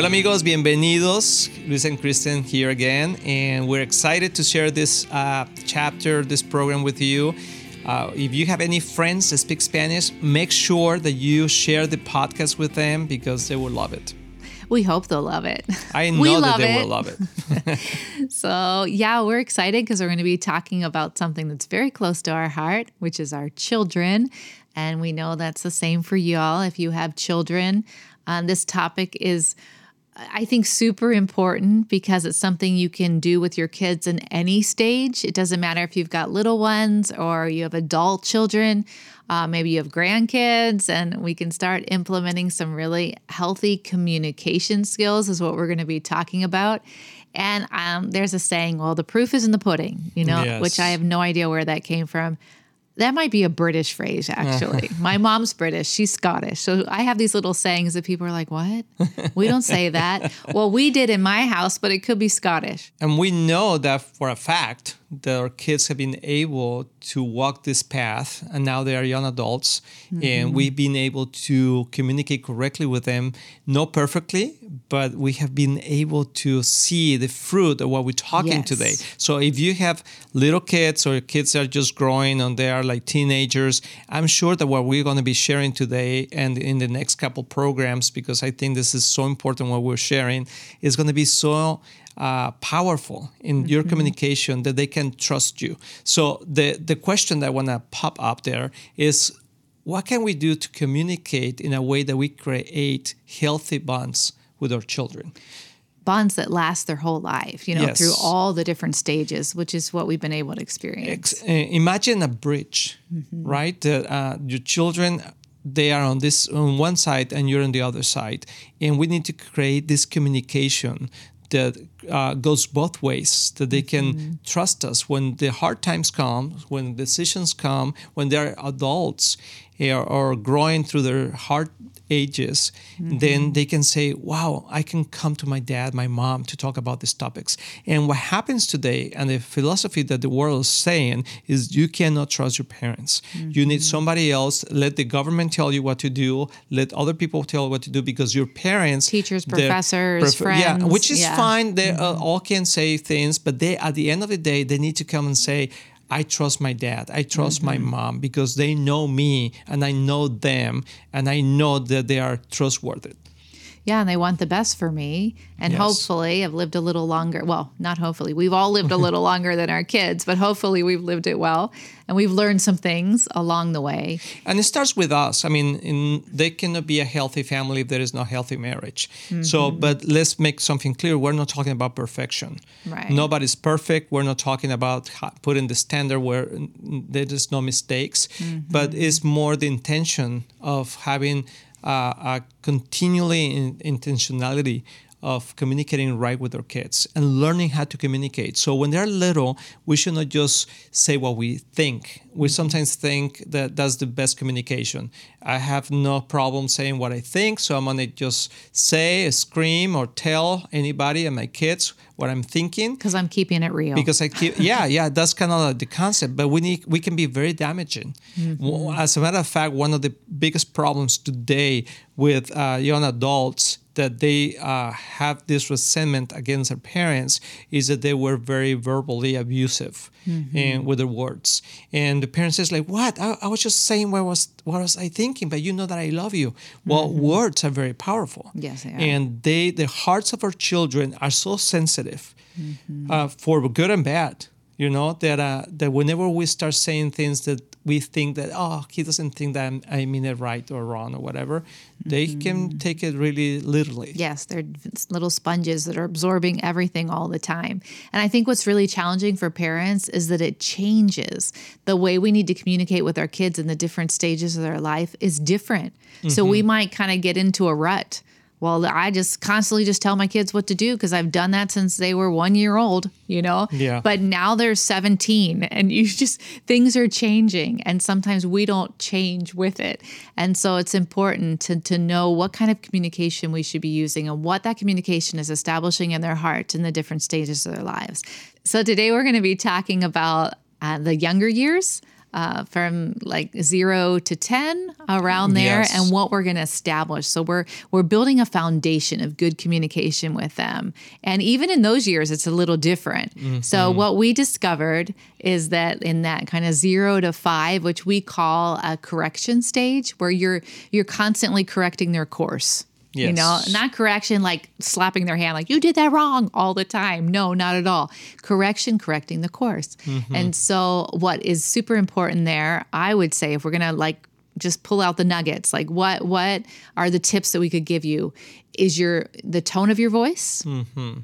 Hola amigos, bienvenidos. Luis and Kristen here again, and we're excited to share this uh, chapter, this program with you. Uh, if you have any friends that speak Spanish, make sure that you share the podcast with them because they will love it. We hope they'll love it. I know we that they it. will love it. So, yeah, we're excited because we're going to be talking about something that's very close to our heart, which is our children. And we know that's the same for y'all if you have children. Um, this topic is, I think, super important because it's something you can do with your kids in any stage. It doesn't matter if you've got little ones or you have adult children. Uh, maybe you have grandkids, and we can start implementing some really healthy communication skills, is what we're going to be talking about. And um, there's a saying, well, the proof is in the pudding, you know, Yes. which I have no idea where that came from. That might be a British phrase, actually. My mom's British, she's Scottish. So I have these little sayings that people are like, what? We don't say that. well, we did in my house, but it could be Scottish. And we know that for a fact that our kids have been able to walk this path and now they are young adults and mm-hmm. we've been able to communicate correctly with them not perfectly but we have been able to see the fruit of what we're talking Yes. today so if you have little kids or kids that are just growing and they are like teenagers i'm sure that what we're going to be sharing today and in the next couple programs because i think this is so important what we're sharing is going to be so uh, powerful in your communication that they can trust you. So the the question that I want to pop up there is, what can we do to communicate in a way that we create healthy bonds with our children? Bonds that last their whole life, you know, Yes. through all the different stages, which is what we've been able to experience. Ex- uh, imagine a bridge, right? That uh, your children they are on this on one side and you're on the other side, and we need to create this communication that uh, goes both ways. That they can trust us when the hard times come, when decisions come, when they're adults or, growing through their hard ages, then they can say, Wow, I can come to my dad, my mom to talk about these topics. And what happens today, and the philosophy that the world is saying, is you cannot trust your parents. You need somebody else. Let the government tell you what to do, let other people tell you what to do because your parents, Teachers, professors, yeah, which is yeah. fine. They uh, all can say things, but they, at the end of the day, they need to come and say, I trust my dad. I trust my Mm-hmm. mom because they know me and I know them and I know that they are trustworthy. Yeah, and they want the best for me. And Yes. hopefully, I've lived a little longer. Well, not hopefully. We've all lived a little longer than our kids, but hopefully, we've lived it well. And we've learned some things along the way. And it starts with us. I mean, in, there cannot be a healthy family if there is no healthy marriage. So, mm-hmm. but let's make something clear. We're not talking about perfection. Right. Nobody's perfect. We're not talking about putting the standard where there is no mistakes, mm-hmm. but it's more the intention of having uh, a continually in, intentionality of communicating right with our kids and learning how to communicate. So when they're little, we should not just say what we think. We sometimes think that that's the best communication. I have no problem saying what I think, so I'm gonna just say, scream, or tell anybody and my kids what I'm thinking Because I'm keeping it real. because I keep yeah yeah that's kind of the concept but we need we can be very damaging Well, as a matter of fact one of the biggest problems today with uh, young adults that they uh, have this resentment against their parents is that they were very verbally abusive and with their words. And the parents is like what? I, I was just saying what was what was I thinking but you know that I love you. Well words are very powerful. Yes, they are. and they the hearts of our children are so sensitive uh, for good and bad you know that uh, that whenever we start saying things that we think that oh he doesn't think that I'm, i mean it right or wrong or whatever they can take it really literally Yes, they're little sponges that are absorbing everything all the time. And I think what's really challenging for parents is that it changes. The way we need to communicate with our kids in the different stages of their life is different. So Mm-hmm. we might kind of get into a rut. Well, I just constantly just tell my kids what to do because I've done that since they were one year old, you know? Yeah. But now they're 17 and you just, things are changing. And sometimes we don't change with it. And so it's important to, to know what kind of communication we should be using and what that communication is establishing in their heart in the different stages of their lives. So today we're going to be talking about uh, the younger years uh, from like zero to 10 around there Yes. and what we're going to establish. So we're, we're building a foundation of good communication with them. And even in those years, it's a little different. So what we discovered is that in that kind of zero to five, which we call a correction stage, where you're, you're constantly correcting their course. You know, not correction like slapping their hand, like you did that wrong all the time. No, not at all. Correction, correcting the course. Mm-hmm. And so, what is super important there, I would say, if we're gonna like just pull out the nuggets, like what what are the tips that we could give you? Is your the tone of your voice? Mm-hmm.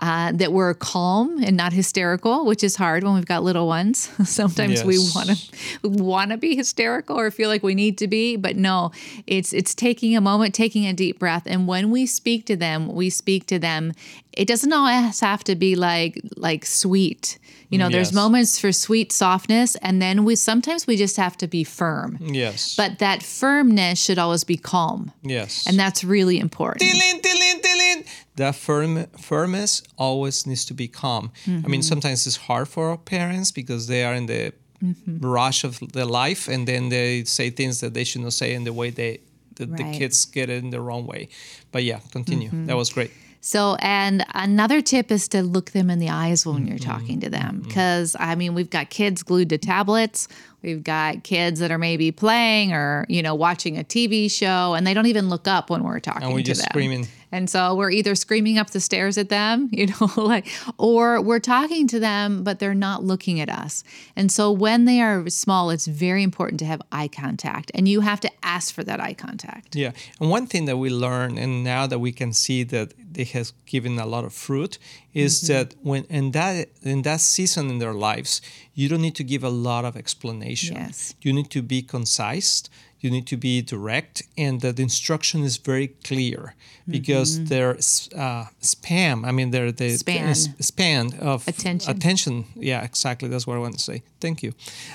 Uh, that we're calm and not hysterical, which is hard when we've got little ones. Sometimes we want to want to be hysterical or feel like we need to be, but no, it's it's taking a moment, taking a deep breath, and when we speak to them, we speak to them. It doesn't always have to be like like sweet. You know, there's moments for sweet softness, and then we sometimes we just have to be firm. Yes. But that firmness should always be calm, yes. and that's really important. Tilin, tilin, tilin. That firm, firmness always needs to be calm. I Mm-hmm. mean, sometimes it's hard for our parents because they are in the Mm-hmm. rush of their life, and then they say things that they should not say in the way they the, the Right. Mm-hmm. kids get it in the wrong way. But yeah, continue. That was great. So, and another tip is to look them in the eyes when you're Mm-hmm. talking to them. Because, I mean, we've got kids glued to tablets. We've got kids that are maybe playing or, you know, watching a TV show and they don't even look up when we're talking to them. And we're to just them. screaming. And so we're either screaming up the stairs at them, you know, like, or we're talking to them, but they're not looking at us. And so when they are small, it's very important to have eye contact and you have to ask for that eye contact. Yeah, and one thing that we learn, and now that we can see that it has given a lot of fruit, is Mm-hmm. that when in that in that season in their lives, you don't need to give a lot of explanation. Yes. You need to be concise. You need to be direct, and that the instruction is very clear because their s- uh, spam. I mean, their the Mm-hmm. Span. span of Attention. attention. Yeah, exactly. That's what I want to say. Thank you.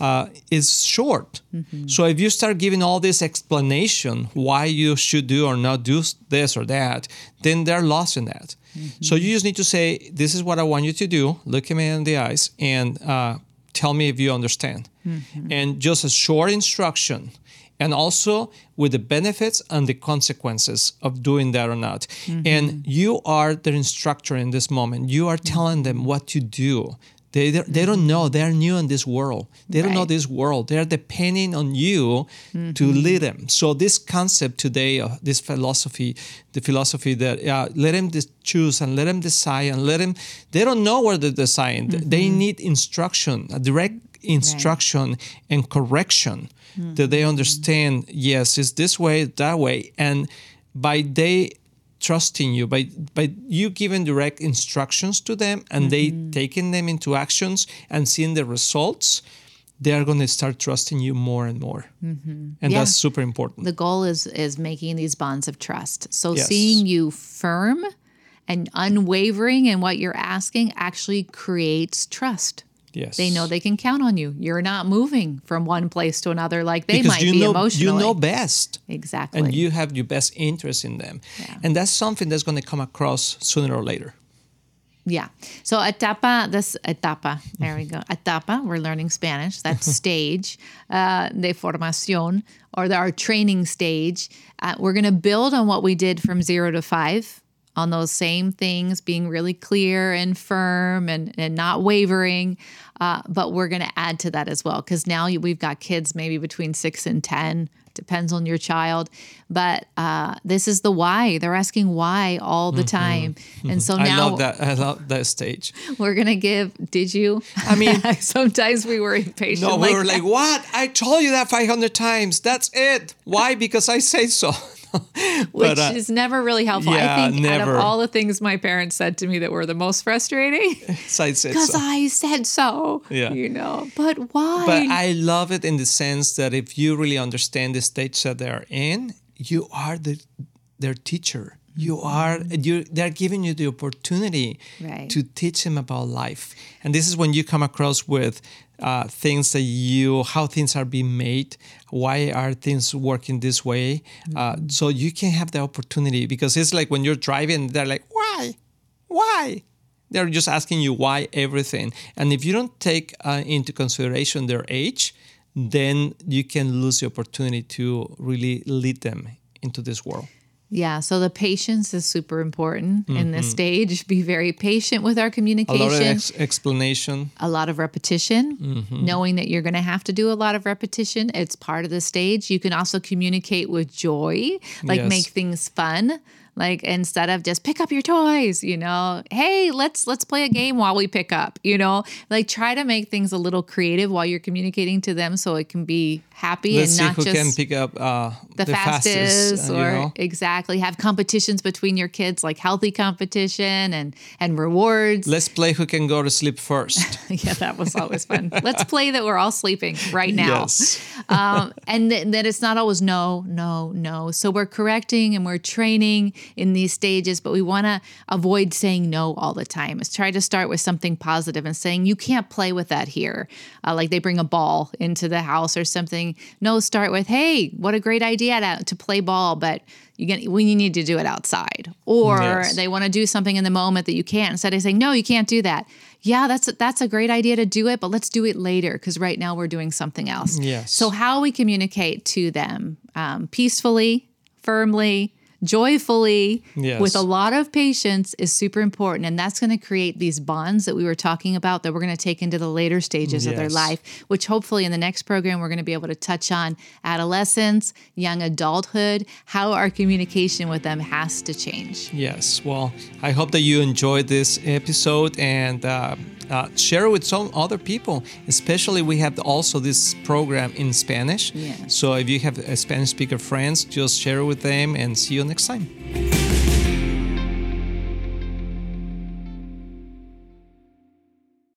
Uh, is short. Mm-hmm. So if you start giving all this explanation why you should do or not do this or that, then they're lost in that. So you just need to say, "This is what I want you to do." Look at me in the eyes and uh, tell me if you understand. And just a short instruction. And also with the benefits and the consequences of doing that or not. Mm-hmm. And you are the instructor in this moment. You are mm-hmm. telling them what to do. They, they, don't mm-hmm. know. They're new in this world. They don't know this world. They're depending on you to lead them. So this concept today of this philosophy, the philosophy that uh, let them choose and let them decide and let them, they don't know where to decide. They need instruction, a direct instruction and correction that they hmm. understand, yes, it's this way, that way. And by they trusting you by by you giving direct instructions to them and they mm-hmm. taking them into actions and seeing the results they are going to start trusting you more and more. Mm-hmm. And Yeah. that's super important. The goal is is making these bonds of trust. So Yes. seeing you firm and unwavering in what you're asking actually creates trust yes they know they can count on you you're not moving from one place to another like they because might you be know emotionally you know best exactly and you have your best interest in them Yeah. and that's something that's going to come across sooner or later Yeah. So etapa, this etapa, there we go. Etapa, we're learning Spanish. That's stage, uh, de formación, or the, our training stage. Uh, we're going to build on what we did from zero to five on those same things, being really clear and firm and, and not wavering. Uh, but we're going to add to that as well because now we've got kids maybe between six and 10 depends on your child. But uh, this is the why. They're asking why all the time. And so i now love that i love that stage we're going to give, did you? I mean- sometimes we were impatient. no we were that. like what i told you that 500 times that's it why because i say so Which But, uh, is never really helpful. yeah, I think out never. of all the things my parents said to me that were the most frustrating, so I said because so. I said so. Yeah. You know, but why? But I love it in the sense that if you really understand the stage that they're in, you are the their teacher. You are you. They're giving you the opportunity Right. to teach them about life, and this is when you come across with uh, things that you how things are being made, why are things working this way. Uh, so you can have the opportunity because it's like when you're driving, they're like, why, why. They're just asking you why everything. And if you don't take uh, into consideration their age, then you can lose the opportunity to really lead them into this world. Yeah, so the patience is super important in this mm-hmm. stage. Be very patient with our communication. A lot of ex- explanation. a lot of repetition, mm-hmm. knowing that you're going to have to do a lot of repetition. It's part of the stage. You can also communicate with joy, like Yes. make things fun. Like instead of just pick up your toys, you know, hey, let's let's play a game while we pick up, you know, like try to make things a little creative while you're communicating to them, so it can be happy Let's and see not who just can pick up uh, the, fastest, uh, or you know? exactly have competitions between your kids, like healthy competition and and rewards. Let's play who can go to sleep first. Yeah, that was always fun. Let's play that we're all sleeping right now. Yes. um, and th- that it's not always no, no, no. So we're correcting and we're training in these stages, but we want to avoid saying no all the time. Is try to start with something positive and saying you can't play with that here. Uh, like they bring a ball into the house or something. No, start with hey, what a great idea to, to play ball, but you get when you need to do it outside or Yes. they want to do something in the moment that you can't instead of saying no you can't do that yeah that's that's a great idea to do it but let's do it later because right now we're doing something else Yes. so how we communicate to them um, peacefully firmly joyfully Yes. with a lot of patience is super important and that's going to create these bonds that we were talking about that we're going to take into the later stages of their life which hopefully in the next program we're going to be able to touch on adolescence young adulthood how our communication with them has to change Yes. Well, I hope that you enjoyed this episode and uh, uh, share it with some other people. Especially, we have also this program in Spanish. Yeah. So if you have a Spanish speaker friends, just share it with them and see you next time.